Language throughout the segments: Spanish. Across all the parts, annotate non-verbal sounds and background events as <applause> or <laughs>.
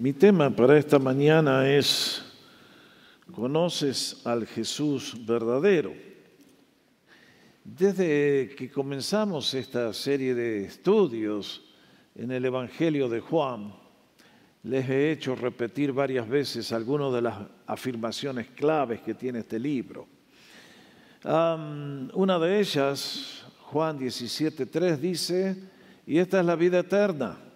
Mi tema para esta mañana es, ¿conoces al Jesús verdadero? Desde que comenzamos esta serie de estudios en el Evangelio de Juan, les he hecho repetir varias veces algunas de las afirmaciones claves que tiene este libro. una de ellas, Juan 17.3, dice, y esta es la vida eterna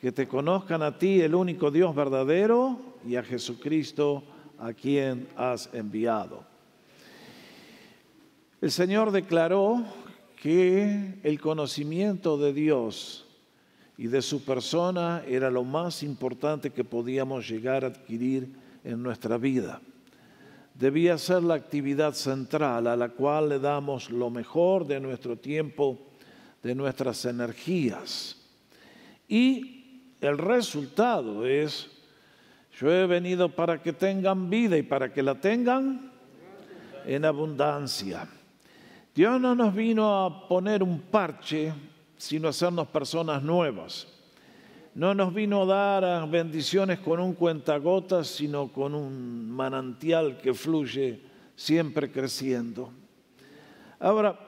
que te conozcan a ti, el único Dios verdadero, y a Jesucristo, a quien has enviado. El Señor declaró que el conocimiento de Dios y de su persona era lo más importante que podíamos llegar a adquirir en nuestra vida. Debía ser la actividad central a la cual le damos lo mejor de nuestro tiempo, de nuestras energías. Y el resultado es, yo he venido para que tengan vida y para que la tengan en abundancia. Dios no nos vino a poner un parche, sino a hacernos personas nuevas. No nos vino a dar bendiciones con un cuentagotas, sino con un manantial que fluye siempre creciendo. Ahora,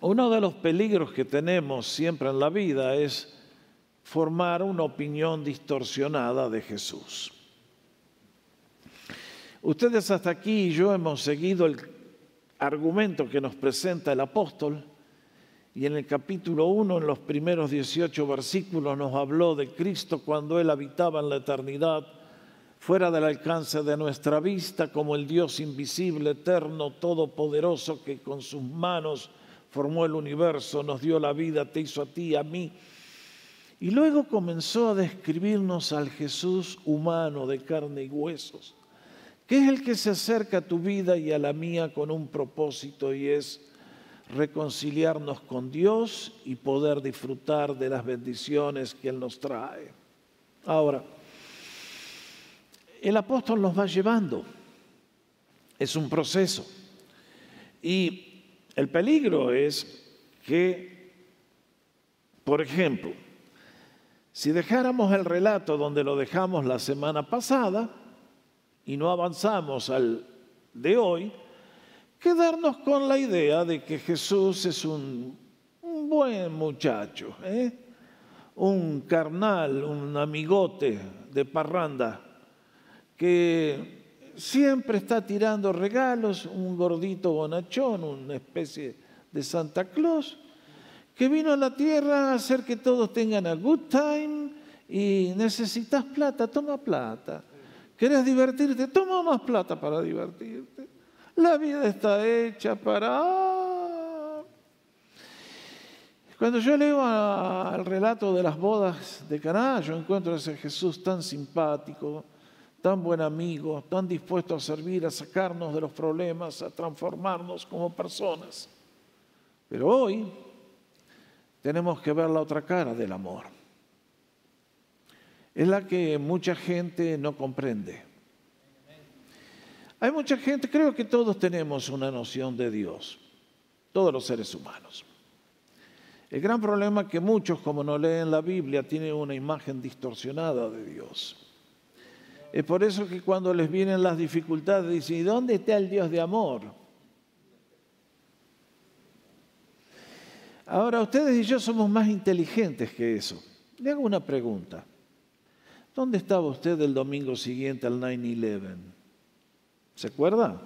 uno de los peligros que tenemos siempre en la vida es formar una opinión distorsionada de Jesús. Ustedes hasta aquí y yo hemos seguido el argumento que nos presenta el apóstol y en el capítulo 1, en los primeros 18 versículos, nos habló de Cristo cuando Él habitaba en la eternidad, fuera del alcance de nuestra vista, como el Dios invisible, eterno, todopoderoso, que con sus manos formó el universo, nos dio la vida, te hizo a ti, a mí y luego comenzó a describirnos al Jesús humano de carne y huesos, que es el que se acerca a tu vida y a la mía con un propósito y es reconciliarnos con Dios y poder disfrutar de las bendiciones que Él nos trae. Ahora, el apóstol nos va llevando, es un proceso. Y el peligro es que, por ejemplo, si dejáramos el relato donde lo dejamos la semana pasada y no avanzamos al de hoy, quedarnos con la idea de que Jesús es un, buen muchacho, ¿eh? un carnal, un amigote de parranda, que siempre está tirando regalos, un gordito bonachón, una especie de Santa Claus, que vino a la tierra a hacer que todos tengan a good time y necesitas plata, toma plata. ¿Quieres divertirte? Toma más plata para divertirte. La vida está hecha para... Cuando yo leo al relato de las bodas de Caná, yo encuentro a ese Jesús tan simpático, tan buen amigo, tan dispuesto a servir, a sacarnos de los problemas, a transformarnos como personas. Pero hoy, tenemos que ver la otra cara del amor. Es la que mucha gente no comprende. Hay mucha gente, creo que todos tenemos una noción de Dios, todos los seres humanos. El gran problema es que muchos, como no leen la Biblia, tienen una imagen distorsionada de Dios. Es por eso que cuando les vienen las dificultades dicen, ¿y dónde está el Dios de amor? Ahora, ustedes y yo somos más inteligentes que eso. Le hago una pregunta. ¿Dónde estaba usted el domingo siguiente al 9-11? ¿Se acuerda?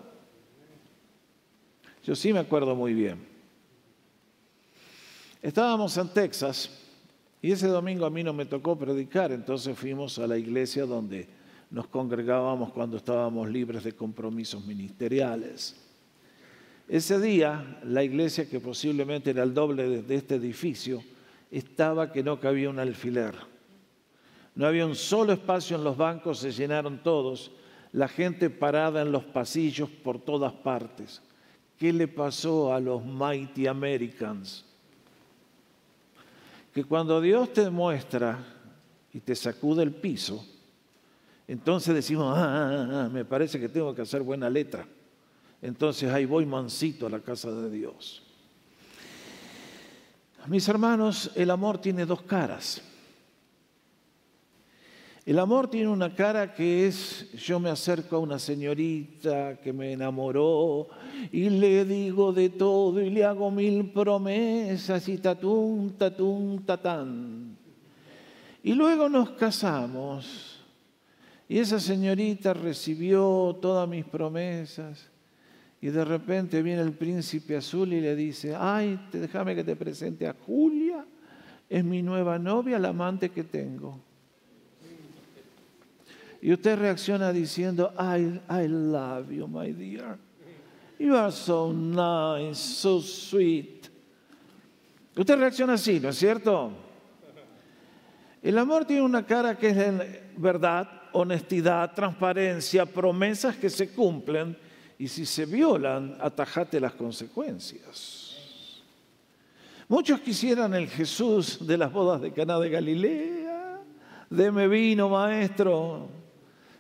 Yo sí me acuerdo muy bien. Estábamos en Texas y ese domingo a mí no me tocó predicar, entonces fuimos a la iglesia donde nos congregábamos cuando estábamos libres de compromisos ministeriales. Ese día, la iglesia, que posiblemente era el doble de este edificio, estaba que no cabía un alfiler. No había un solo espacio en los bancos, se llenaron todos, la gente parada en los pasillos por todas partes. ¿Qué le pasó a los Mighty Americans? Que cuando Dios te muestra y te sacude el piso, entonces decimos, ah, ah, ah, ah me parece que tengo que hacer buena letra entonces ahí voy mansito a la casa de Dios. Mis hermanos, el amor tiene dos caras. El amor tiene una cara que es, yo me acerco a una señorita que me enamoró y le digo de todo y le hago mil promesas y tatum, tatum, tatán. Y luego nos casamos y esa señorita recibió todas mis promesas y de repente viene el príncipe azul y le dice, ay, déjame que te presente a Julia, es mi nueva novia, la amante que tengo. Y usted reacciona diciendo, I, I love you, my dear. You are so nice, so sweet. Usted reacciona así, ¿no es cierto? El amor tiene una cara que es verdad, honestidad, transparencia, promesas que se cumplen y si se violan, atajate las consecuencias. Muchos quisieran el Jesús de las bodas de Caná de Galilea. Deme vino, maestro.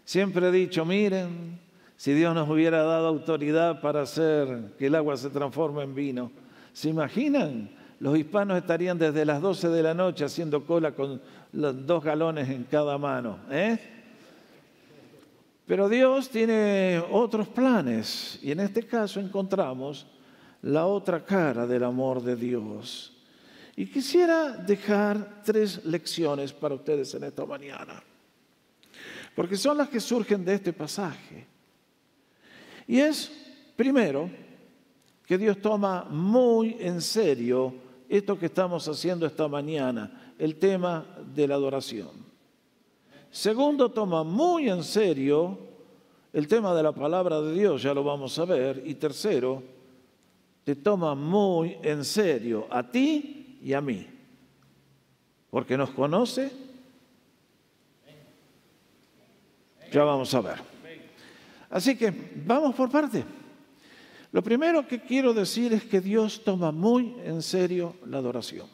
Siempre he dicho, miren, si Dios nos hubiera dado autoridad para hacer que el agua se transforme en vino, ¿se imaginan? Los hispanos estarían desde las 12 de la noche haciendo cola con dos galones en cada mano. ¿eh? Pero Dios tiene otros planes y en este caso encontramos la otra cara del amor de Dios. Y quisiera dejar tres lecciones para ustedes en esta mañana porque son las que surgen de este pasaje. Y es, primero, que Dios toma muy en serio esto que estamos haciendo esta mañana, el tema de la adoración. Segundo, toma muy en serio el tema de la palabra de Dios, ya lo vamos a ver. Y tercero, te toma muy en serio a ti y a mí, porque nos conoce Ya vamos a ver. Así que vamos por parte. Lo primero que quiero decir es que Dios toma muy en serio la adoración.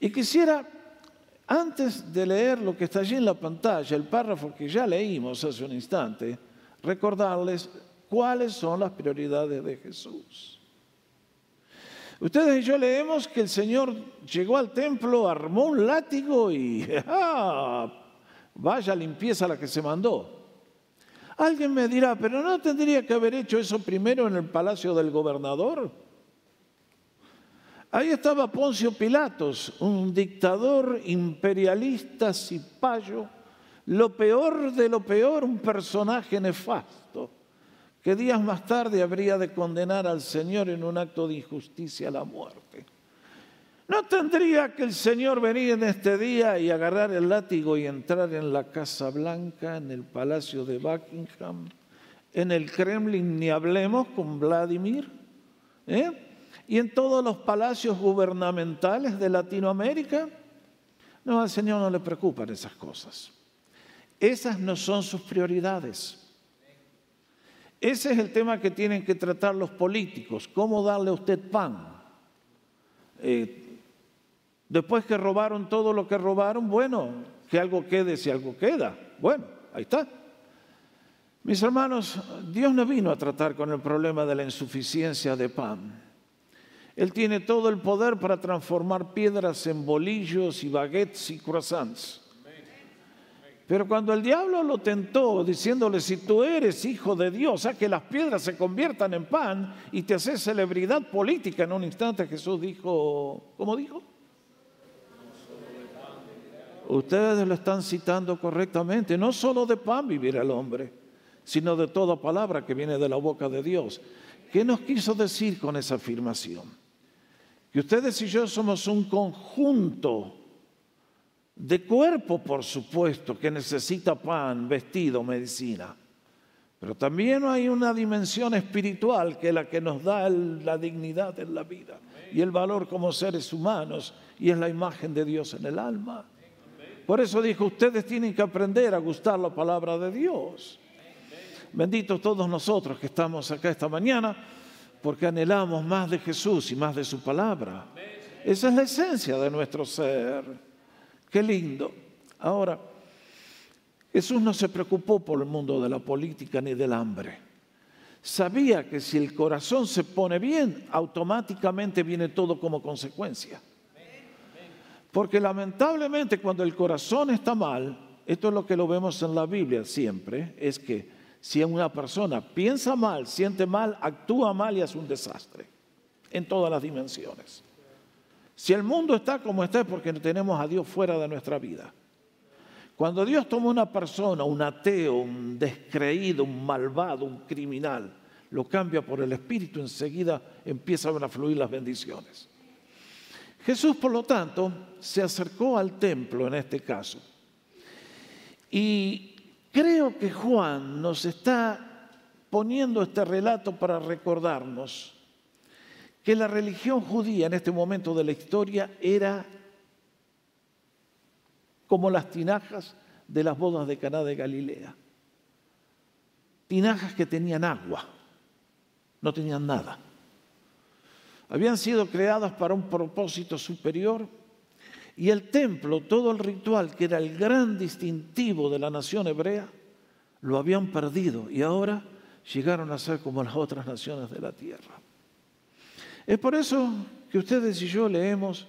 Y quisiera, antes de leer lo que está allí en la pantalla, el párrafo que ya leímos hace un instante, recordarles cuáles son las prioridades de Jesús. Ustedes y yo leemos que el Señor llegó al templo, armó un látigo y <laughs> ¡ah! Vaya limpieza la que se mandó. Alguien me dirá, pero ¿no tendría que haber hecho eso primero en el palacio del gobernador? Ahí estaba Poncio Pilatos, un dictador imperialista, cipayo, lo peor de lo peor, un personaje nefasto, que días más tarde habría de condenar al Señor en un acto de injusticia a la muerte. ¿No tendría que el Señor venir en este día y agarrar el látigo y entrar en la Casa Blanca, en el Palacio de Buckingham, en el Kremlin, ni hablemos con Vladimir? ¿eh? ¿Y en todos los palacios gubernamentales de Latinoamérica? No, al Señor no le preocupan esas cosas. Esas no son sus prioridades. Ese es el tema que tienen que tratar los políticos. ¿Cómo darle a usted pan? Eh, Después que robaron todo lo que robaron, bueno, que algo quede si algo queda. Bueno, ahí está. Mis hermanos, Dios no vino a tratar con el problema de la insuficiencia de pan. Él tiene todo el poder para transformar piedras en bolillos y baguettes y croissants. Pero cuando el diablo lo tentó diciéndole, si tú eres hijo de Dios, a que las piedras se conviertan en pan y te haces celebridad política en un instante, Jesús dijo, ¿cómo dijo? Ustedes lo están citando correctamente. No solo de pan vivirá el hombre, sino de toda palabra que viene de la boca de Dios. ¿Qué nos quiso decir con esa afirmación? Que ustedes y yo somos un conjunto de cuerpo, por supuesto, que necesita pan, vestido, medicina. Pero también hay una dimensión espiritual que es la que nos da la dignidad en la vida y el valor como seres humanos y es la imagen de Dios en el alma. Por eso dijo, ustedes tienen que aprender a gustar la palabra de Dios. Benditos todos nosotros que estamos acá esta mañana, porque anhelamos más de Jesús y más de su palabra. Esa es la esencia de nuestro ser. Qué lindo. Ahora, Jesús no se preocupó por el mundo de la política ni del hambre. Sabía que si el corazón se pone bien, automáticamente viene todo como consecuencia. Porque lamentablemente cuando el corazón está mal, esto es lo que lo vemos en la Biblia siempre, es que si una persona piensa mal, siente mal, actúa mal y es un desastre en todas las dimensiones. Si el mundo está como está es porque tenemos a Dios fuera de nuestra vida. Cuando Dios toma una persona, un ateo, un descreído, un malvado, un criminal, lo cambia por el Espíritu, enseguida empiezan a fluir las bendiciones. Jesús, por lo tanto, se acercó al templo en este caso. Y creo que Juan nos está poniendo este relato para recordarnos que la religión judía en este momento de la historia era como las tinajas de las bodas de Caná de Galilea. Tinajas que tenían agua, no tenían nada. Habían sido creadas para un propósito superior y el templo, todo el ritual que era el gran distintivo de la nación hebrea, lo habían perdido y ahora llegaron a ser como las otras naciones de la tierra. Es por eso que ustedes y yo leemos,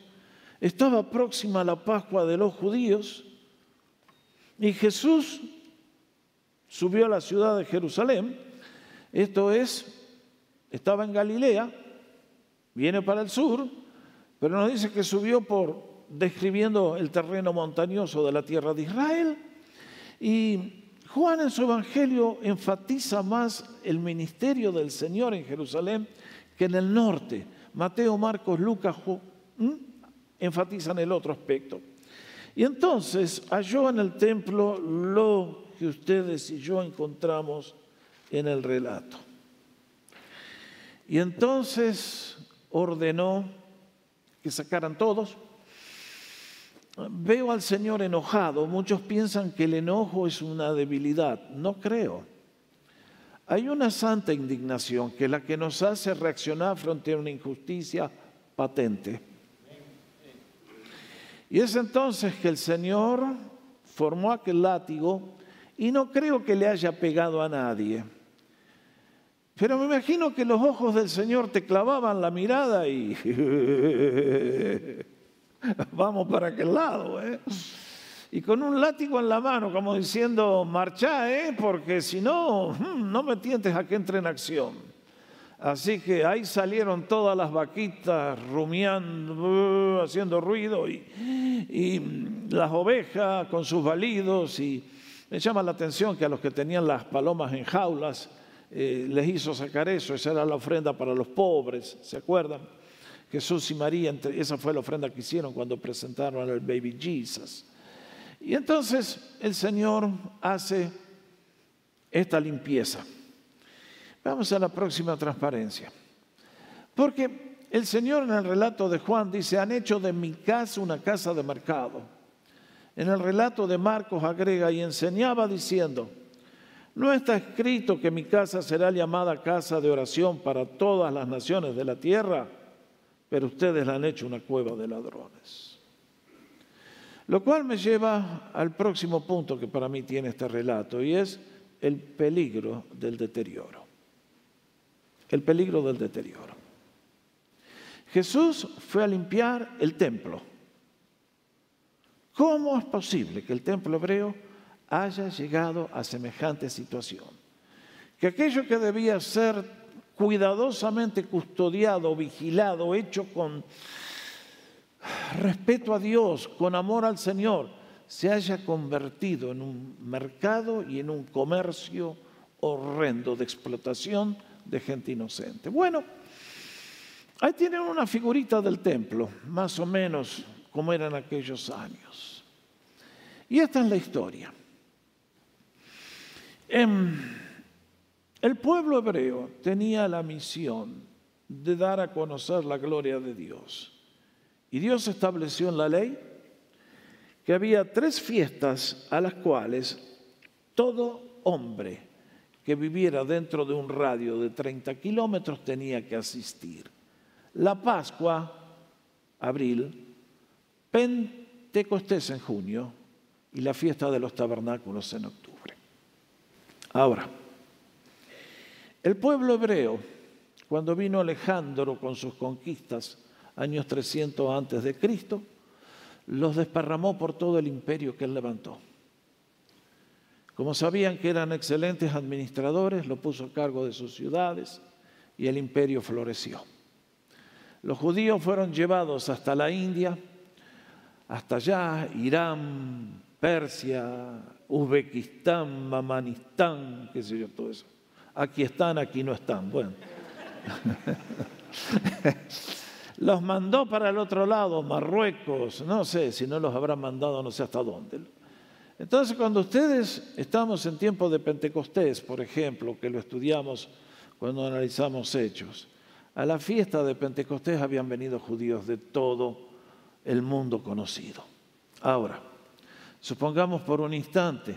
estaba próxima la Pascua de los judíos y Jesús subió a la ciudad de Jerusalén, esto es, estaba en Galilea, viene para el sur, pero nos dice que subió por describiendo el terreno montañoso de la tierra de Israel y Juan en su evangelio enfatiza más el ministerio del Señor en Jerusalén que en el norte. Mateo, Marcos, Lucas enfatizan el otro aspecto. Y entonces halló en el templo lo que ustedes y yo encontramos en el relato. Y entonces ordenó que sacaran todos. Veo al Señor enojado. Muchos piensan que el enojo es una debilidad. No creo. Hay una santa indignación que es la que nos hace reaccionar frente a una injusticia patente. Y es entonces que el Señor formó aquel látigo y no creo que le haya pegado a nadie. Pero me imagino que los ojos del Señor te clavaban la mirada y <laughs> <laughs> <laughs> vamos para aquel lado. ¿eh? y con un látigo en la mano, como diciendo, marcha, ¿eh? porque si no, hmm, no me tientes a que entre en acción. Así que ahí salieron todas las vaquitas rumiando, haciendo ruido, y, y las ovejas con sus balidos. Y me llama la atención que a los que tenían las palomas en jaulas eh, les hizo sacar eso. Esa era la ofrenda para los pobres, ¿se acuerdan? Jesús y María, esa fue la ofrenda que hicieron cuando presentaron al baby Jesus. Y entonces el Señor hace esta limpieza. Vamos a la próxima transparencia. Porque el Señor en el relato de Juan dice, han hecho de mi casa una casa de mercado. En el relato de Marcos agrega y enseñaba diciendo, no está escrito que mi casa será llamada casa de oración para todas las naciones de la tierra, pero ustedes la han hecho una cueva de ladrones. Lo cual me lleva al próximo punto que para mí tiene este relato y es el peligro del deterioro. El peligro del deterioro. Jesús fue a limpiar el templo. ¿Cómo es posible que el templo hebreo haya llegado a semejante situación? Que aquello que debía ser cuidadosamente custodiado, vigilado, hecho con respeto a Dios, con amor al Señor, se haya convertido en un mercado y en un comercio horrendo de explotación de gente inocente. Bueno, ahí tienen una figurita del templo, más o menos como eran aquellos años. Y esta es la historia. Em, el pueblo hebreo tenía la misión de dar a conocer la gloria de Dios. Y Dios estableció en la ley que había tres fiestas a las cuales todo hombre que viviera dentro de un radio de 30 kilómetros tenía que asistir. La Pascua, abril, Pentecostés en junio y la fiesta de los tabernáculos en octubre. Ahora, el pueblo hebreo, cuando vino Alejandro con sus conquistas, años 300 antes de Cristo, los desparramó por todo el imperio que él levantó. Como sabían que eran excelentes administradores, lo puso a cargo de sus ciudades y el imperio floreció. Los judíos fueron llevados hasta la India, hasta allá, Irán, Persia, Uzbekistán, Mamanistán, qué sé yo, todo eso. Aquí están, aquí no están. Bueno. <laughs> los mandó para el otro lado, Marruecos, no sé si no los habrá mandado no sé hasta dónde. Entonces, cuando ustedes estamos en tiempo de Pentecostés, por ejemplo, que lo estudiamos cuando analizamos hechos, a la fiesta de Pentecostés habían venido judíos de todo el mundo conocido. Ahora, supongamos por un instante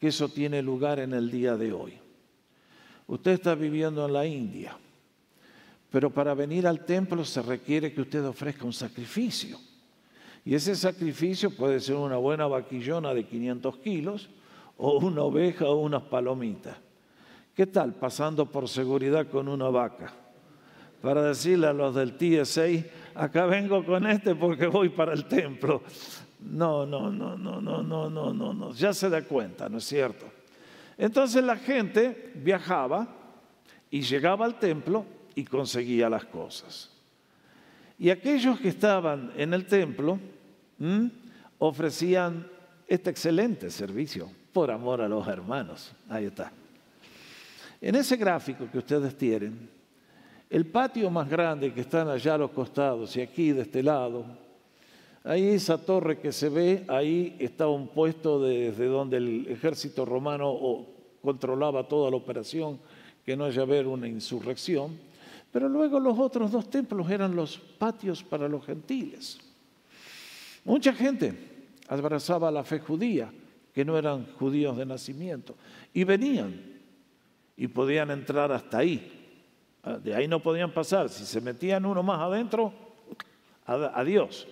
que eso tiene lugar en el día de hoy. Usted está viviendo en la India pero para venir al templo se requiere que usted ofrezca un sacrificio. Y ese sacrificio puede ser una buena vaquillona de 500 kilos o una oveja o unas palomitas. ¿Qué tal pasando por seguridad con una vaca? Para decirle a los del TSA, acá vengo con este porque voy para el templo. No, no, no, no, no, no, no, no, no. Ya se da cuenta, ¿no es cierto? Entonces la gente viajaba y llegaba al templo y conseguía las cosas. Y aquellos que estaban en el templo ofrecían este excelente servicio por amor a los hermanos. Ahí está. En ese gráfico que ustedes tienen, el patio más grande que están allá a los costados y aquí de este lado, ahí esa torre que se ve, ahí estaba un puesto desde donde el ejército romano controlaba toda la operación, que no haya haber una insurrección. Pero luego los otros dos templos eran los patios para los gentiles. Mucha gente abrazaba la fe judía, que no eran judíos de nacimiento, y venían y podían entrar hasta ahí. Ah, de ahí no podían pasar. Si se metían uno más adentro, adiós.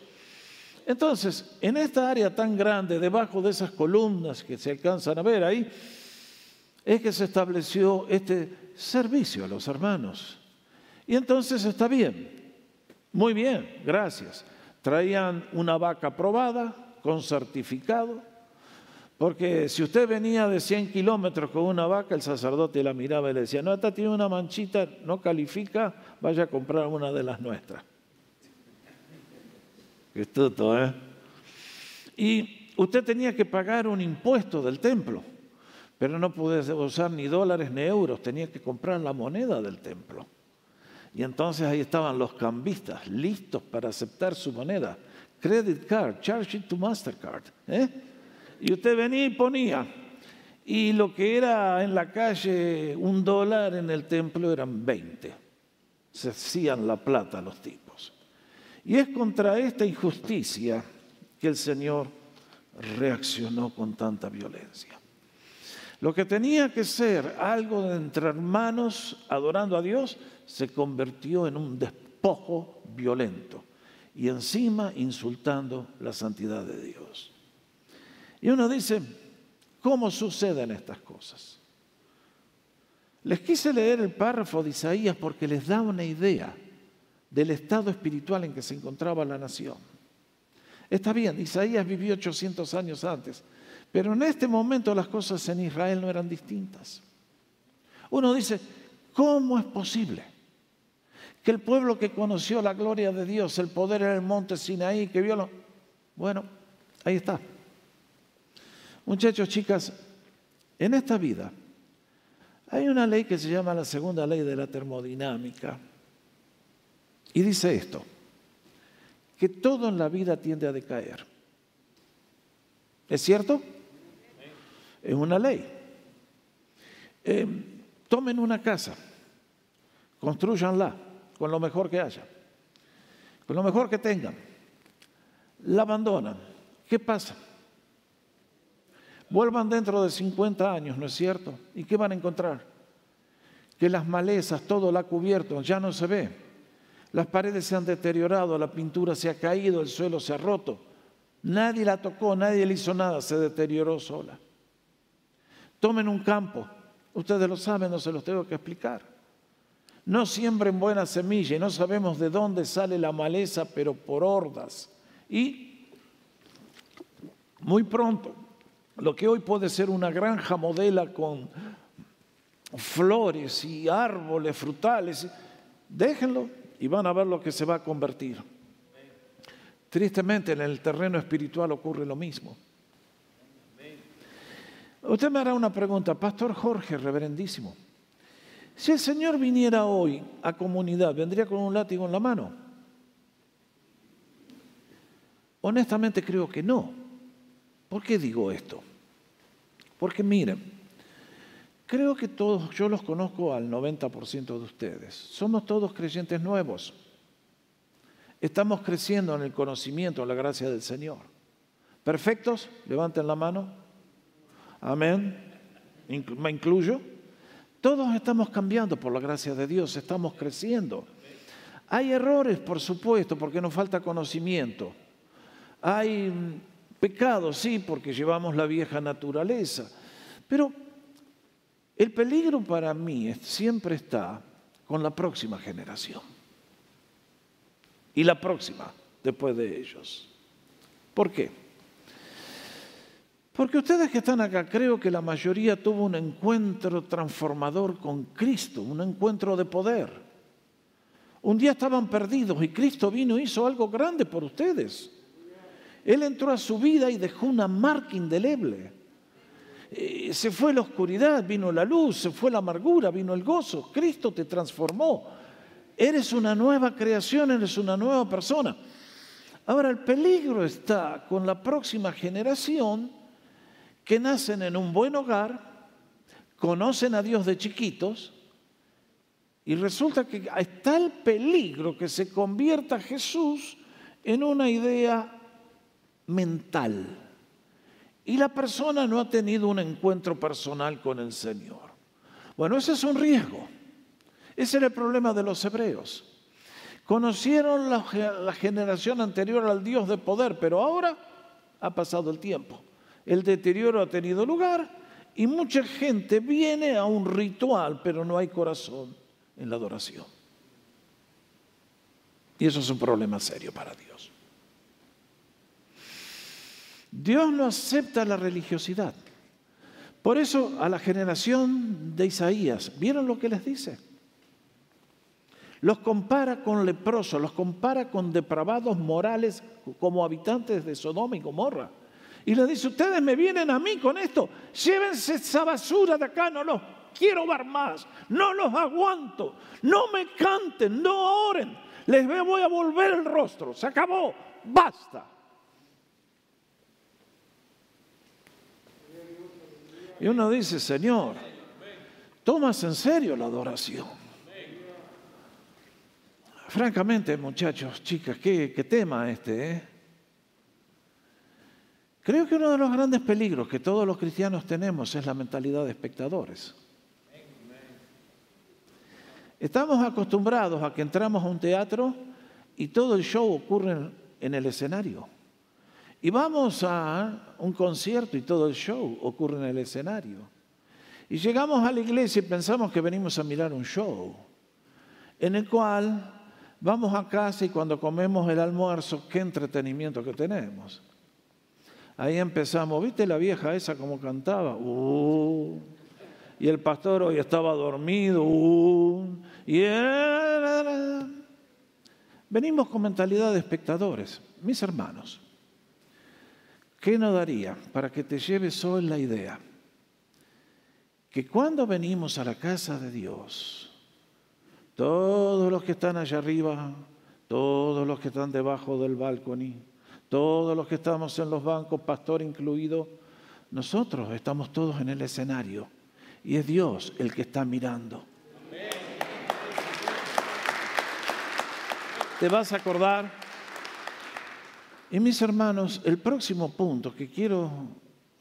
Entonces, en esta área tan grande, debajo de esas columnas que se alcanzan a ver ahí, es que se estableció este servicio a los hermanos. Y entonces está bien, muy bien, gracias. Traían una vaca probada con certificado, porque si usted venía de 100 kilómetros con una vaca, el sacerdote la miraba y le decía, no, esta tiene una manchita, no califica, vaya a comprar una de las nuestras. Qué tuto, ¿eh? Y usted tenía que pagar un impuesto del templo, pero no podía usar ni dólares ni euros, tenía que comprar la moneda del templo. Y entonces ahí estaban los cambistas listos para aceptar su moneda. Credit card, charge it to Mastercard. ¿eh? Y usted venía y ponía. Y lo que era en la calle un dólar, en el templo eran 20. Se hacían la plata los tipos. Y es contra esta injusticia que el Señor reaccionó con tanta violencia. Lo que tenía que ser algo de entre hermanos adorando a Dios se convirtió en un despojo violento y encima insultando la santidad de Dios. Y uno dice, ¿cómo suceden estas cosas? Les quise leer el párrafo de Isaías porque les da una idea del estado espiritual en que se encontraba la nación. Está bien, Isaías vivió 800 años antes, pero en este momento las cosas en Israel no eran distintas. Uno dice, ¿cómo es posible que el pueblo que conoció la gloria de Dios, el poder en el monte Sinaí, que vio lo... Bueno, ahí está. Muchachos, chicas, en esta vida hay una ley que se llama la segunda ley de la termodinámica. Y dice esto, que todo en la vida tiende a decaer. ¿Es cierto? es una ley. Eh, tomen una casa, construyanla con lo mejor que haya, con lo mejor que tengan, la abandonan. ¿Qué pasa? Vuelvan dentro de 50 años, ¿no es cierto? ¿Y qué van a encontrar? Que las malezas, todo la ha cubierto, ya no se ve. Las paredes se han deteriorado, la pintura se ha caído, el suelo se ha roto. Nadie la tocó, nadie le hizo nada, se deterioró sola. Tomen un campo, ustedes lo saben, no se los tengo que explicar. No siembren buena semilla y no sabemos de dónde sale la maleza, pero por hordas. Y muy pronto, lo que hoy puede ser una granja modela con flores y árboles frutales, déjenlo y van a ver lo que se va a convertir. Tristemente en el terreno espiritual ocurre lo mismo. Usted me hará una pregunta, Pastor Jorge, reverendísimo. Si el Señor viniera hoy a comunidad, ¿vendría con un látigo en la mano? Honestamente creo que no. ¿Por qué digo esto? Porque miren, creo que todos, yo los conozco al 90% de ustedes. Somos todos creyentes nuevos. Estamos creciendo en el conocimiento, en la gracia del Señor. ¿Perfectos? Levanten la mano. Amén. ¿Me incluyo? Todos estamos cambiando por la gracia de Dios, estamos creciendo. Hay errores, por supuesto, porque nos falta conocimiento. Hay pecados, sí, porque llevamos la vieja naturaleza. Pero el peligro para mí siempre está con la próxima generación. Y la próxima, después de ellos. ¿Por qué? Porque ustedes que están acá, creo que la mayoría tuvo un encuentro transformador con Cristo, un encuentro de poder. Un día estaban perdidos y Cristo vino y hizo algo grande por ustedes. Él entró a su vida y dejó una marca indeleble. Eh, se fue la oscuridad, vino la luz, se fue la amargura, vino el gozo. Cristo te transformó. Eres una nueva creación, eres una nueva persona. Ahora el peligro está con la próxima generación que nacen en un buen hogar, conocen a Dios de chiquitos, y resulta que está el peligro que se convierta Jesús en una idea mental. Y la persona no ha tenido un encuentro personal con el Señor. Bueno, ese es un riesgo. Ese era el problema de los hebreos. Conocieron la, la generación anterior al Dios de poder, pero ahora ha pasado el tiempo el deterioro ha tenido lugar y mucha gente viene a un ritual, pero no hay corazón en la adoración. Y eso es un problema serio para Dios. Dios no acepta la religiosidad. Por eso a la generación de Isaías, ¿vieron lo que les dice? Los compara con leprosos, los compara con depravados morales como habitantes de Sodoma y Gomorra. Y le dice, ustedes me vienen a mí con esto, llévense esa basura de acá, no los quiero ver más, no los aguanto, no me canten, no oren, les voy a volver el rostro, se acabó, basta. Y uno dice, Señor, tomas en serio la adoración. Francamente, muchachos, chicas, qué, tema este, ¿eh? Creo que uno de los grandes peligros que todos los cristianos tenemos es la mentalidad de espectadores. Estamos acostumbrados a que entramos a un teatro y todo el show ocurre en el escenario. Y vamos a un concierto y todo el show ocurre en el escenario. Y llegamos a la iglesia y pensamos que venimos a mirar un show, en el cual vamos a casa y cuando comemos el almuerzo, qué entretenimiento que tenemos. Ahí empezamos, ¿viste la vieja esa como cantaba? Uh. y el pastor hoy estaba dormido. Uh. y venimos con mentalidad de espectadores. Mis hermanos, ¿qué nos daría para que te lleves hoy la idea? Que cuando venimos a la casa de Dios, todos los que están allá arriba, todos los que están debajo del balcón, todos los que estamos en los bancos, pastor incluido, nosotros estamos todos en el escenario y es Dios el que está mirando. ¿Te vas a acordar? Y mis hermanos, el próximo punto que quiero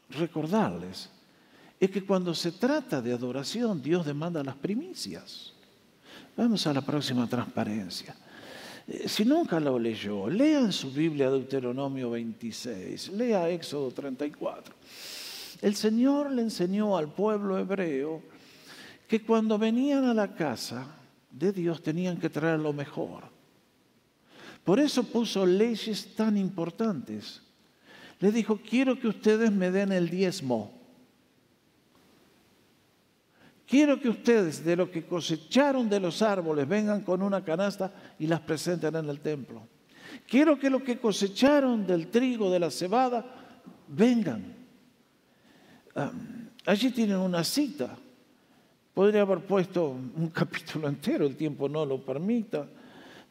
recordarles es que cuando se trata de adoración, Dios demanda las primicias. Vamos a la próxima transparencia. Eh, si nunca lo leyó, lea en su Biblia Deuteronomio 26, lea Éxodo 34. El Señor le enseñó al pueblo hebreo que cuando venían a la casa de Dios tenían que traer lo mejor. Por eso puso leyes tan importantes. les dijo, quiero que ustedes me den el diezmo. Quiero que ustedes de lo que cosecharon de los árboles vengan con una canasta y las presenten en el templo. Quiero que lo que cosecharon del trigo, de la cebada, vengan. Allí tienen una cita. Podría haber puesto un <laughs> capítulo entero, el tiempo no lo permita.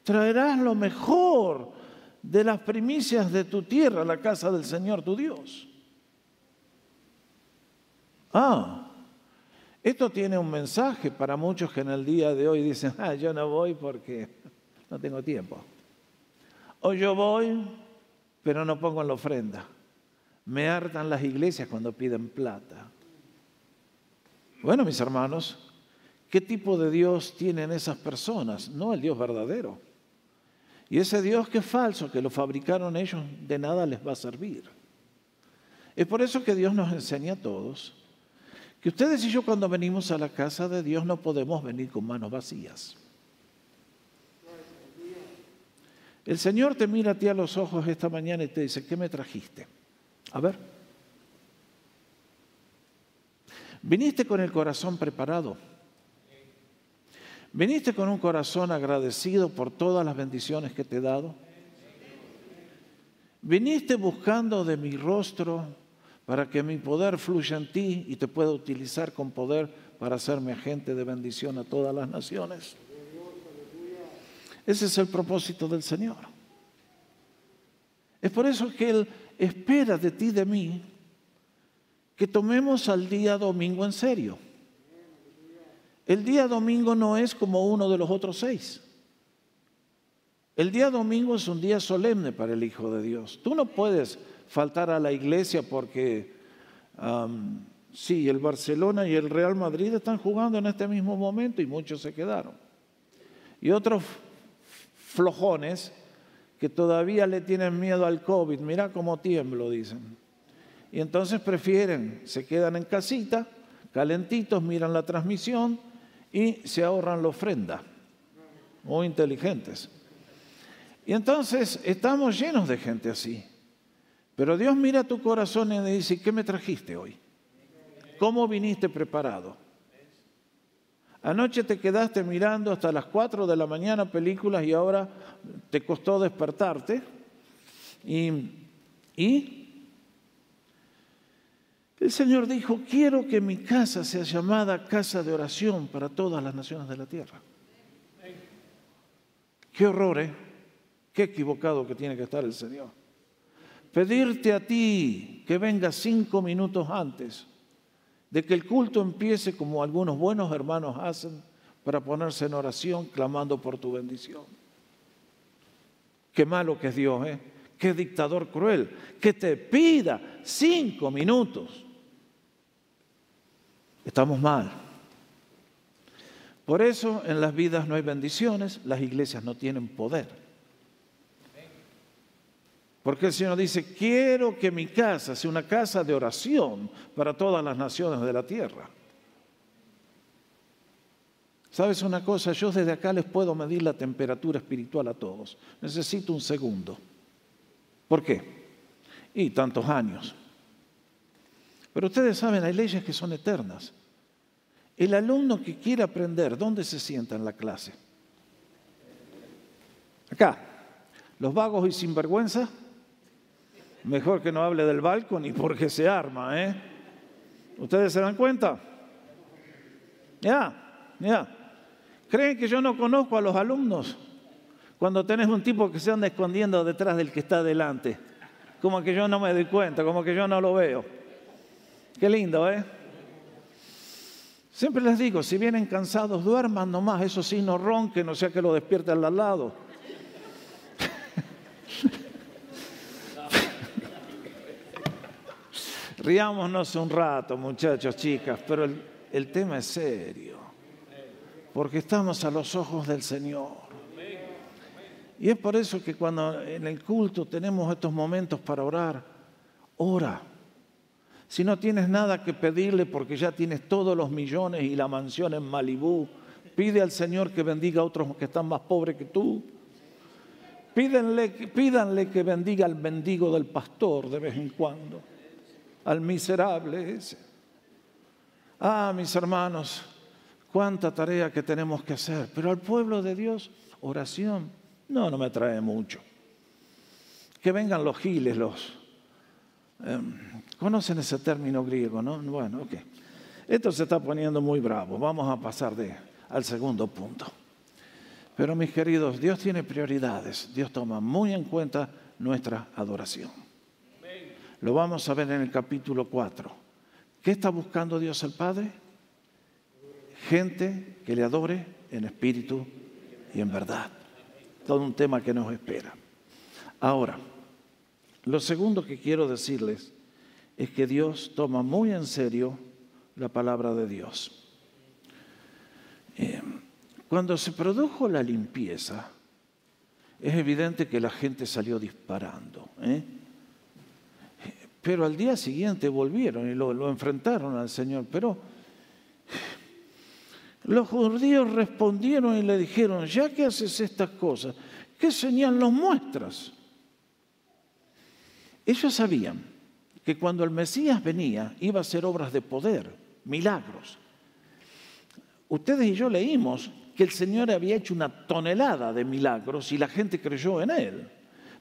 Traerás lo mejor de las primicias de tu tierra a la casa del Señor tu Dios. Ah, esto tiene un mensaje para muchos que en el día de hoy dicen, ah, yo no voy porque no tengo tiempo. O yo voy, pero no pongo en la ofrenda. Me hartan las iglesias cuando piden plata. Bueno, mis hermanos, ¿qué tipo de Dios tienen esas personas? No el Dios verdadero. Y ese Dios que es falso, que lo fabricaron ellos, de nada les va a servir. Es por eso que Dios nos enseña a todos que ustedes y yo cuando venimos a la casa de Dios no podemos venir con manos vacías. El Señor te mira a ti a los ojos esta mañana y te dice, ¿qué me trajiste? A ver. ¿Viniste con el corazón preparado? ¿Viniste con un corazón agradecido por todas las bendiciones que te he dado? ¿Viniste buscando de mi rostro para que mi poder fluya en ti y te pueda utilizar con poder para hacerme agente de bendición a todas las naciones. Ese es el propósito del Señor. Es por eso que Él espera de ti, de mí, que tomemos al día domingo en serio. El día domingo no es como uno de los otros seis. El día domingo es un día solemne para el Hijo de Dios. Tú no puedes faltar a la iglesia porque sí, el Barcelona y el Real Madrid están jugando en este mismo momento y muchos se quedaron. Y otros flojones que todavía le tienen miedo al COVID, mira cómo tiemblo, dicen. Y entonces prefieren, se quedan en casita, calentitos, miran la transmisión y se ahorran la ofrenda. Muy inteligentes. Y entonces estamos llenos de gente así. Pero Dios mira tu corazón y dice, ¿qué me trajiste hoy? ¿Cómo viniste preparado? Anoche te quedaste mirando hasta las 4 de la mañana películas y ahora te costó despertarte. Y, y el Señor dijo, quiero que mi casa sea llamada casa de oración para todas las naciones de la tierra. Qué horror, ¿eh? Qué equivocado que tiene que estar el Señor pedirte a ti que vengas cinco minutos antes de que el culto empiece como algunos buenos hermanos hacen para ponerse en oración clamando por tu bendición. Qué malo que es Dios, ¿eh? Qué dictador cruel, que te pida cinco minutos. Estamos mal. Por eso en las vidas no hay bendiciones, las iglesias no tienen poder. Porque el Señor dice, quiero que mi casa sea una casa de oración para todas las naciones de la tierra. ¿Sabes una cosa? Yo desde acá les puedo medir la temperatura espiritual a todos. Necesito un segundo. ¿Por qué? Y tantos años. Pero ustedes saben, hay leyes que son eternas. El alumno que quiere aprender, ¿dónde se sienta en la clase? Acá. Los vagos y sinvergüenza Mejor que no hable del balcón ni porque se arma, ¿eh? ¿Ustedes se dan cuenta? Ya, ya. ¿Creen que yo no conozco a los alumnos? Cuando tenés un tipo que se anda escondiendo detrás del que está delante. Como que yo no me doy cuenta, como que yo no lo veo. Qué lindo, ¿eh? Siempre les digo, si vienen cansados, duerman nomás, eso sí, no ronquen, no sea que lo despierten al lado. <laughs> Riámonos un rato, muchachos, chicas, pero el, tema es serio, porque estamos a los ojos del Señor. Y es por eso que cuando en el culto tenemos estos momentos para orar, ora. Si no tienes nada que pedirle porque ya tienes todos los millones y la mansión en Malibú, pide al Señor que bendiga a otros que están más pobres que tú. Pídanle, que bendiga al mendigo del pastor de vez en cuando, al miserable ese. Ah, mis hermanos, cuánta tarea que tenemos que hacer, pero al pueblo de Dios, oración, no, no me trae mucho. Que vengan los giles, los... Em, conocen ese término griego, ¿no? Bueno, ok. Esto se está poniendo muy bravo. Vamos a pasar de, al segundo punto. Pero mis queridos, Dios tiene prioridades. Dios toma muy en cuenta nuestra adoración. Lo vamos a ver en el capítulo 4. ¿Qué está buscando Dios el Padre? Gente que le adore en espíritu y en verdad. Todo un tema que nos espera. Ahora, lo segundo que quiero decirles es que Dios toma muy en serio la palabra de Dios. Eh, cuando se produjo la limpieza, es evidente que la gente salió disparando. ¿eh? Pero al día siguiente volvieron y lo, lo enfrentaron al Señor. Pero los judíos respondieron y le dijeron, ya que haces estas cosas, ¿qué señal nos muestras? Ellos sabían que cuando el Mesías venía iba a hacer obras de poder, milagros. Ustedes y yo leímos que el Señor había hecho una tonelada de milagros y la gente creyó en Él.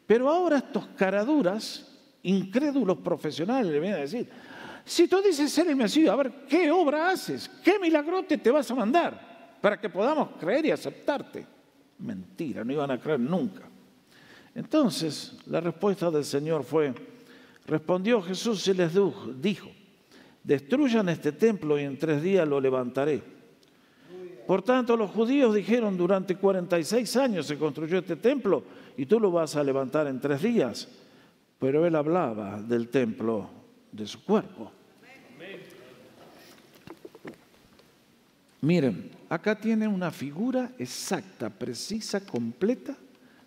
Pero ahora estos caraduras, incrédulos profesionales, le vienen a decir, si tú dices ser el Mesías, a ver, ¿qué obra haces? ¿Qué milagrote te vas a mandar para que podamos creer y aceptarte? Mentira, no iban a creer nunca. Entonces, la respuesta del Señor fue, respondió Jesús y les dijo, destruyan este templo y en tres días lo levantaré. Por tanto, los judíos dijeron, durante 46 años se construyó este templo y tú lo vas a levantar en tres días. Pero él hablaba del templo de su cuerpo. Miren, acá tiene una figura exacta, precisa, completa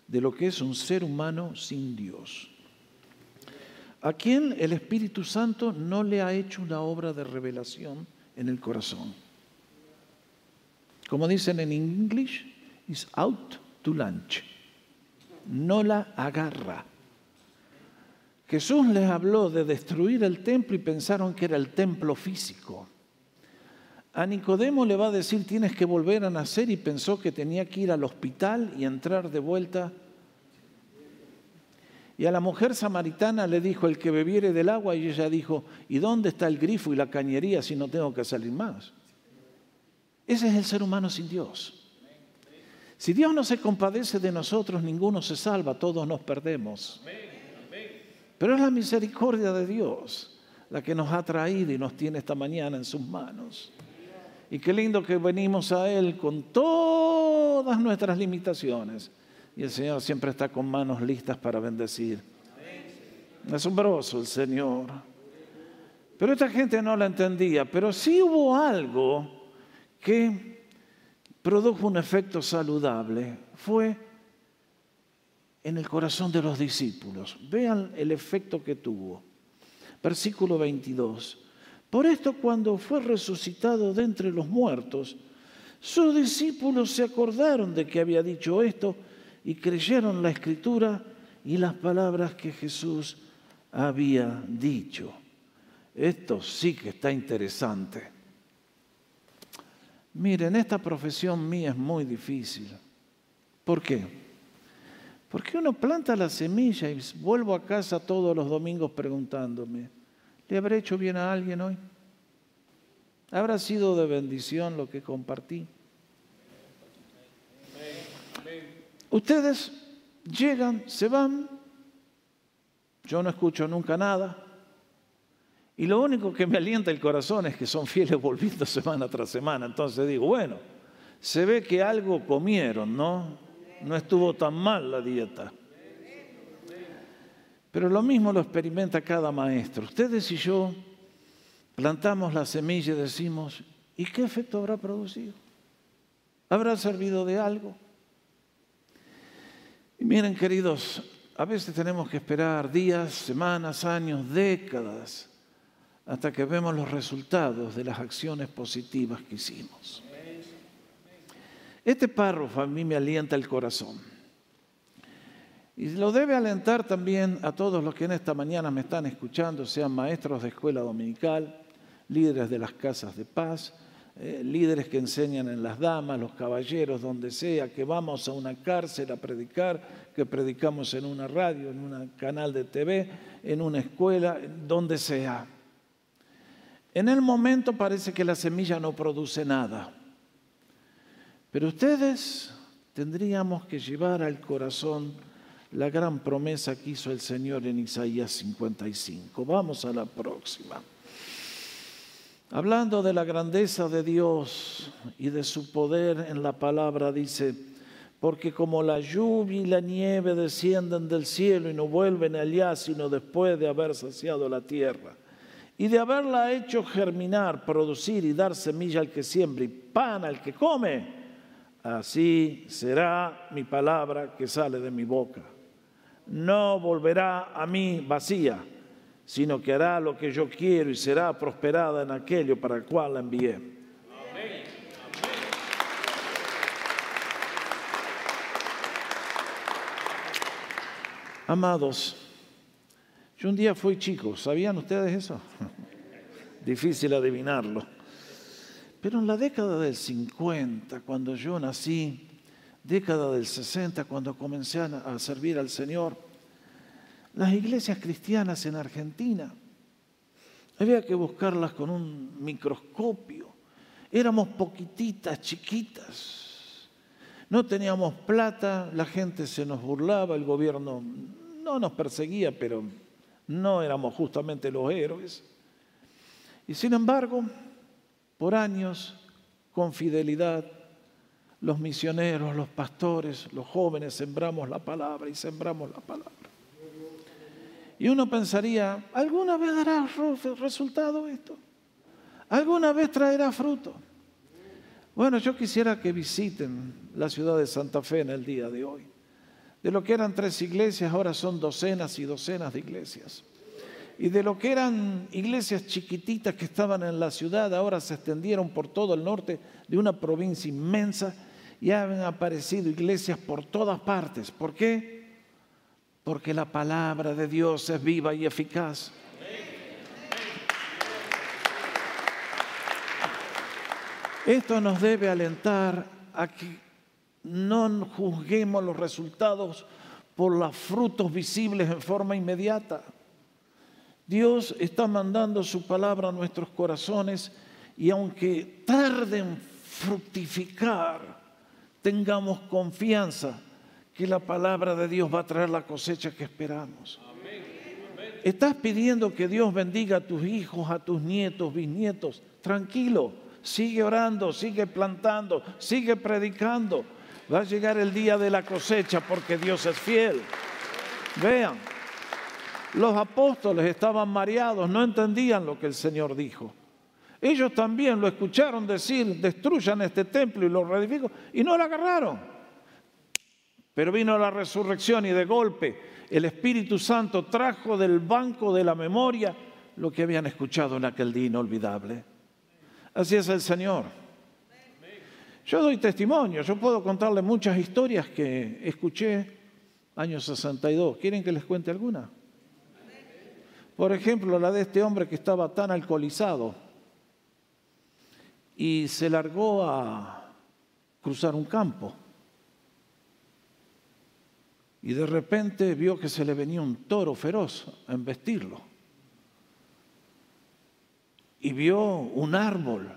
de lo que es un ser humano sin Dios. A quien el Espíritu Santo no le ha hecho una obra de revelación en el corazón. Como dicen en inglés, is out to lunch. No la agarra. Jesús les habló de destruir el templo y pensaron que era el templo físico. A Nicodemo le va a decir tienes que volver a nacer y pensó que tenía que ir al hospital y entrar de vuelta. Y a la mujer samaritana le dijo el que bebiere del agua y ella dijo, ¿y dónde está el grifo y la cañería si no tengo que salir más? Ese es el ser humano sin Dios. Si Dios no se compadece de nosotros, ninguno se salva, todos nos perdemos. Pero es la misericordia de Dios la que nos ha traído y nos tiene esta mañana en sus manos. Y qué lindo que venimos a Él con todas nuestras limitaciones. Y el Señor siempre está con manos listas para bendecir. Asombroso el Señor. Pero esta gente no la entendía. Pero sí hubo algo que produjo un efecto saludable. Fue en el corazón de los discípulos. Vean el efecto que tuvo. Versículo 22. Por esto cuando fue resucitado de entre los muertos, sus discípulos se acordaron de que había dicho esto y creyeron la escritura y las palabras que Jesús había dicho. Esto sí que está interesante. Miren, esta profesión mía es muy difícil. ¿Por qué? Porque uno planta la semilla y vuelvo a casa todos los domingos preguntándome, ¿Le habré hecho bien a alguien hoy? ¿Habrá sido de bendición lo que compartí? Ustedes llegan, se van, yo no escucho nunca nada, y lo único que me alienta el corazón es que son fieles volviendo <laughs> semana tras semana. Entonces digo, bueno, se ve que algo comieron, ¿no? No estuvo tan mal la dieta. Pero lo mismo lo experimenta cada maestro. Ustedes y yo plantamos la semilla y decimos, ¿y qué efecto habrá producido? ¿Habrá servido de algo? Y miren, queridos, a veces tenemos que esperar días, semanas, años, décadas, hasta que vemos los resultados de las acciones positivas que hicimos. Este párrafo a mí me alienta el corazón. Y lo debe alentar también a todos los que en esta mañana me están escuchando, sean maestros de escuela dominical, líderes de las casas de paz, eh, líderes que enseñan en las damas, los caballeros, donde sea, que vamos a una cárcel a predicar, que predicamos en una radio, en un canal de TV, en una escuela, donde sea. En el momento parece que la semilla no produce nada, pero ustedes tendríamos que llevar al corazón la gran promesa que hizo el Señor en Isaías 55. Vamos a la próxima. Hablando de la grandeza de Dios y de su poder en la palabra, dice, porque como la lluvia y la nieve descienden del cielo y no vuelven allá sino después de haber saciado la tierra y de haberla hecho germinar, producir y dar semilla al que siembra y pan al que come, así será mi palabra que sale de mi boca no volverá a mí vacía, sino que hará lo que yo quiero y será prosperada en aquello para el cual la envié. Amados, yo un día fui chico, ¿sabían ustedes eso? <laughs> Difícil adivinarlo. Pero en la década del 50, cuando yo nací, década del 60, cuando comencé a servir al Señor, las iglesias cristianas en Argentina, había que buscarlas con un microscopio. Éramos poquititas, chiquitas. No teníamos plata, la gente se nos burlaba, el gobierno no nos perseguía, pero no éramos justamente los héroes. Y sin embargo, por años, con fidelidad, los misioneros, los pastores, los jóvenes sembramos la palabra y sembramos la palabra. Y uno pensaría, ¿alguna vez dará resultado esto? ¿Alguna vez traerá fruto? Bueno, yo quisiera que visiten la ciudad de Santa Fe en el día de hoy. De lo que eran tres iglesias, ahora son docenas y docenas de iglesias. Y de lo que eran iglesias chiquititas que estaban en la ciudad, ahora se extendieron por todo el norte de una provincia inmensa y han aparecido iglesias por todas partes. ¿Por qué? Porque la palabra de Dios es viva y eficaz. Esto nos debe alentar a que no juzguemos los resultados por los frutos visibles en forma inmediata. Dios está mandando su palabra a nuestros corazones y aunque tarde en fructificar, tengamos confianza que la palabra de Dios va a traer la cosecha que esperamos. Estás pidiendo que Dios bendiga a tus hijos, a tus nietos, bisnietos. Tranquilo, sigue orando, sigue plantando, sigue predicando. Va a llegar el día de la cosecha porque Dios es fiel. Vean, los apóstoles estaban mareados, no entendían lo que el Señor dijo. Ellos también lo escucharon decir, destruyan este templo y lo reedifico, y no lo agarraron. Pero vino la resurrección y de golpe el Espíritu Santo trajo del banco de la memoria lo que habían escuchado en aquel día inolvidable. Así es el Señor. Yo doy testimonio, yo puedo contarle muchas historias que escuché año 62. ¿Quieren que les cuente alguna? Por ejemplo, la de este hombre que estaba tan alcoholizado y se largó a cruzar un campo. Y de repente vio que se le venía un toro feroz a embestirlo. Y vio un árbol.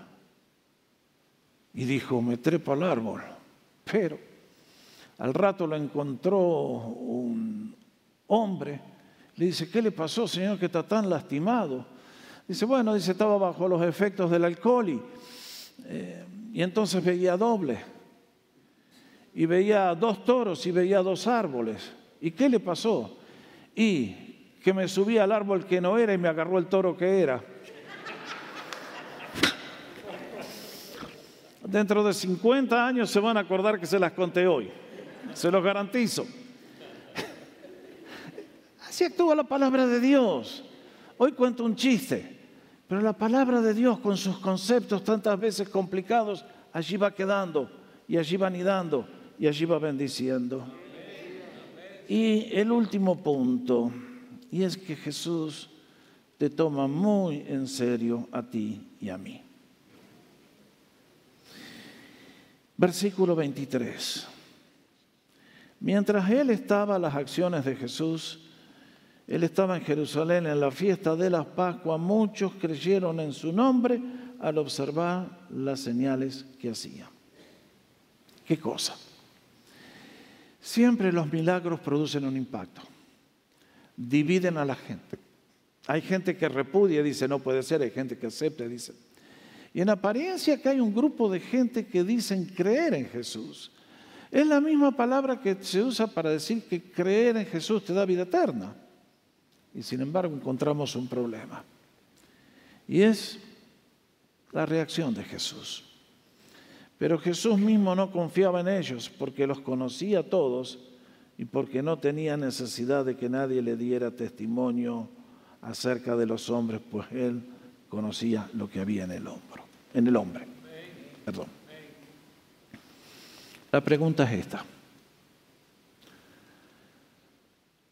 Y dijo, me trepo al árbol. Pero al rato lo encontró un hombre. Le dice, ¿qué le pasó, señor, que está tan lastimado? Dice, bueno, dice, estaba bajo los efectos del alcohol eh, y entonces veía doble. Y veía dos toros y veía dos árboles. ¿Y qué le pasó? Y que me subí al árbol que no era y me agarró el toro que era. Dentro de 50 años se van a acordar que se las conté hoy. Se los garantizo. Así actúa la palabra de Dios. Hoy cuento un chiste. Pero la palabra de Dios con sus conceptos tantas veces complicados, allí va quedando y allí va anidando y allí va bendiciendo. Y el último punto, y es que Jesús te toma muy en serio a ti y a mí. Versículo 23. Mientras él estaba las acciones de Jesús, él estaba en Jerusalén en la fiesta de las Pascuas, muchos creyeron en su nombre al observar las señales que hacía. ¿Qué cosa? Siempre los milagros producen un impacto, dividen a la gente. Hay gente que repudia, dice no puede ser, hay gente que acepta, dice. Y en apariencia que hay un grupo de gente que dicen creer en Jesús. Es la misma palabra que se usa para decir que creer en Jesús te da vida eterna. Y sin embargo encontramos un problema. Y es la reacción de Jesús. Pero Jesús mismo no confiaba en ellos porque los conocía todos y porque no tenía necesidad de que nadie le diera testimonio acerca de los hombres, pues él conocía lo que había en el hombro, en el hombre. Perdón. La pregunta es esta.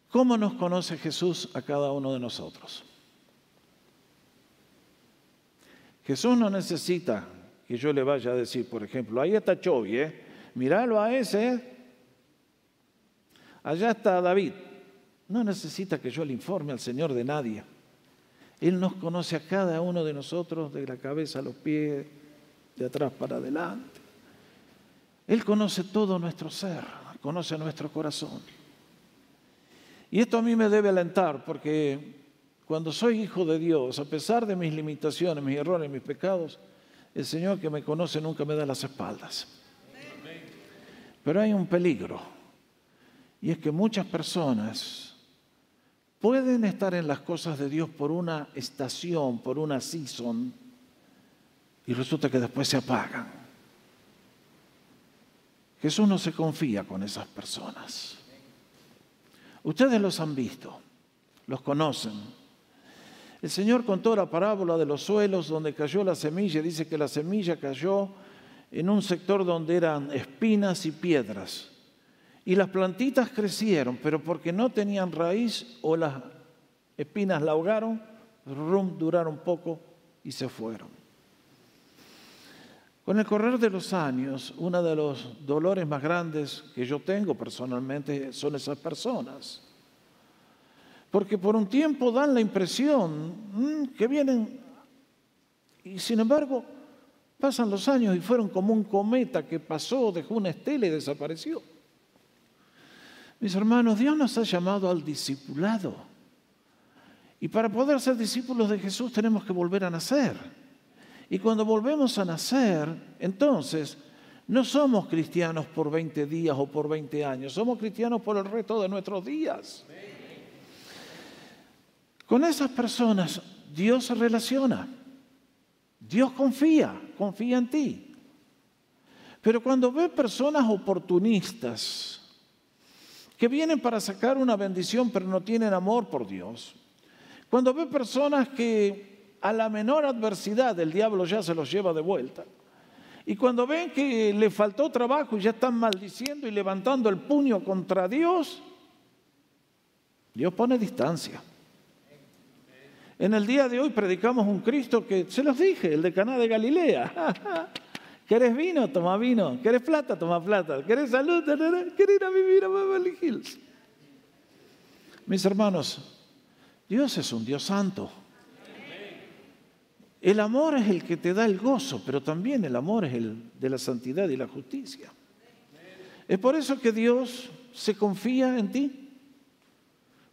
¿Cómo nos conoce Jesús a cada uno de nosotros? Jesús no necesita que yo le vaya a decir, por ejemplo, ahí está Chovy, ¿eh? míralo a ese, ¿eh? allá está David, no necesita que yo le informe al Señor de nadie. Él nos conoce a cada uno de nosotros de la cabeza a los pies, de atrás para adelante. Él conoce todo nuestro ser, conoce nuestro corazón. Y esto a mí me debe alentar porque cuando soy hijo de Dios, a pesar de mis limitaciones, mis errores, mis pecados, el Señor que me conoce nunca me da las espaldas. Pero hay un peligro y es que muchas personas pueden estar en las cosas de Dios por una estación, por una season, y resulta que después se apagan. Jesús no se confía con esas personas. Ustedes los han visto, los conocen. El Señor contó la parábola de los suelos donde cayó la semilla. Dice que la semilla cayó en un sector donde eran espinas y piedras. Y las plantitas crecieron, pero porque no tenían raíz o las espinas la ahogaron, rum, duraron poco y se fueron. Con el correr de los años, uno de los dolores más grandes que yo tengo personalmente son esas personas. Porque por un tiempo dan la impresión mm, que vienen y sin embargo pasan los años y fueron como un cometa que pasó, dejó una estela y desapareció. Mis hermanos, Dios nos ha llamado al discipulado. Y para poder ser discípulos de Jesús tenemos que volver a nacer. Y cuando volvemos a nacer, entonces no somos cristianos por 20 días o por 20 años, somos cristianos por el resto de nuestros días. Con esas personas Dios se relaciona, Dios confía, confía en ti. Pero cuando ve personas oportunistas, que vienen para sacar una bendición pero no tienen amor por Dios. Cuando ve personas que a la menor adversidad el diablo ya se los lleva de vuelta. Y cuando ven que le faltó trabajo y ya están maldiciendo y levantando el puño contra Dios, Dios pone distancia. En el día de hoy predicamos un Cristo que, se los dije, el de Caná de Galilea. <laughs> ¿Querés vino? Toma vino. ¿Querés plata? Toma plata. ¿Querés salud? ¿Querés ir a vivir a Beverly Hills? Mis hermanos, Dios es un Dios santo. El amor es el que te da el gozo, pero también el amor es el de la santidad y la justicia. Es por eso que Dios se confía en ti.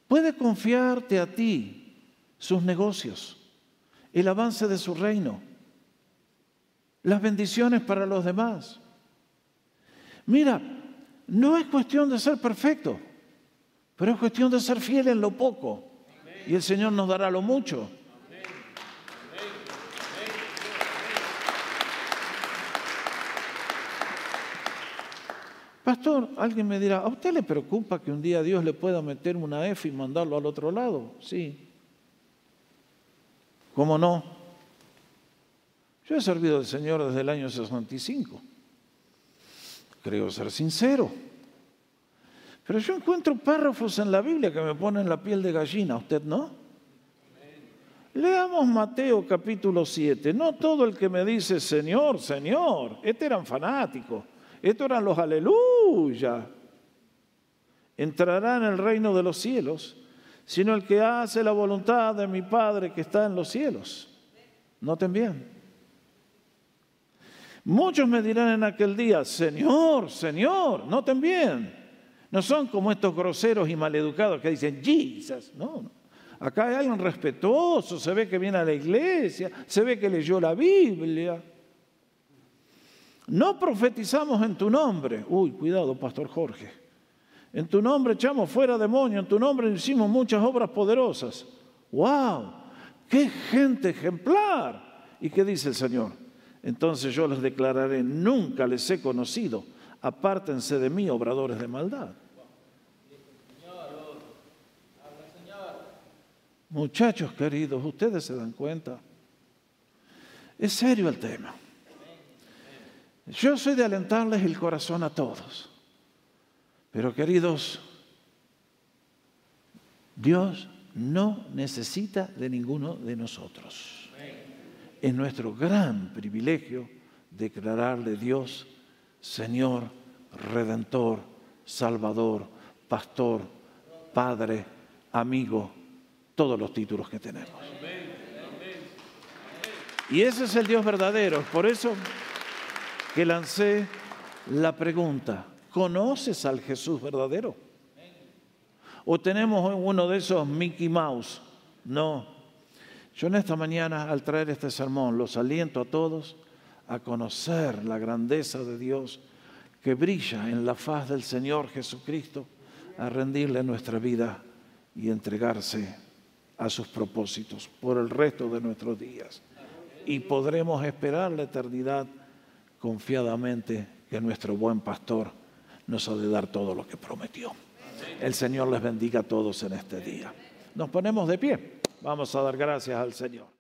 Puede confiarte a ti sus negocios, el avance de su reino las bendiciones para los demás. Mira, no es cuestión de ser perfecto, pero es cuestión de ser fiel en lo poco. Y el Señor nos dará lo mucho. Pastor, alguien me dirá, ¿a usted le preocupa que un día Dios le pueda meter una F y mandarlo al otro lado? Sí. ¿Cómo no? Yo he servido al Señor desde el año 65. Creo ser sincero. Pero yo encuentro párrafos en la Biblia que me ponen la piel de gallina, ¿usted no? Leamos Mateo capítulo 7. No todo el que me dice Señor, Señor, este eran fanáticos, estos eran los aleluya. Entrará en el reino de los cielos, sino el que hace la voluntad de mi Padre que está en los cielos. Noten bien. Muchos me dirán en aquel día, Señor, Señor, noten bien. No son como estos groseros y maleducados que dicen, Jesus, no, Acá hay alguien respetuoso, se ve que viene a la iglesia, se ve que leyó la Biblia. No profetizamos en tu nombre. Uy, cuidado, Pastor Jorge. En tu nombre echamos fuera demonios, en tu nombre hicimos muchas obras poderosas. ¡Wow! ¡Qué gente ejemplar! ¿Y qué dice el Señor? Entonces yo les declararé, nunca les he conocido, apártense de mí, obradores de maldad. Muchachos queridos, ustedes se dan cuenta. Es serio el tema. Yo soy de alentarles el corazón a todos. Pero queridos, Dios no necesita de ninguno de nosotros. Es nuestro gran privilegio declararle Dios, Señor, Redentor, Salvador, Pastor, Padre, amigo, todos los títulos que tenemos. Y ese es el Dios verdadero. Por eso que lancé la pregunta, ¿conoces al Jesús verdadero? ¿O tenemos uno de esos Mickey Mouse? No. Yo en esta mañana, al traer este sermón, los aliento a todos a conocer la grandeza de Dios que brilla en la faz del Señor Jesucristo, a rendirle nuestra vida y entregarse a sus propósitos por el resto de nuestros días. Y podremos esperar la eternidad confiadamente que nuestro buen pastor nos ha de dar todo lo que prometió. El Señor les bendiga a todos en este día. Nos ponemos de pie. Vamos a dar gracias al Señor.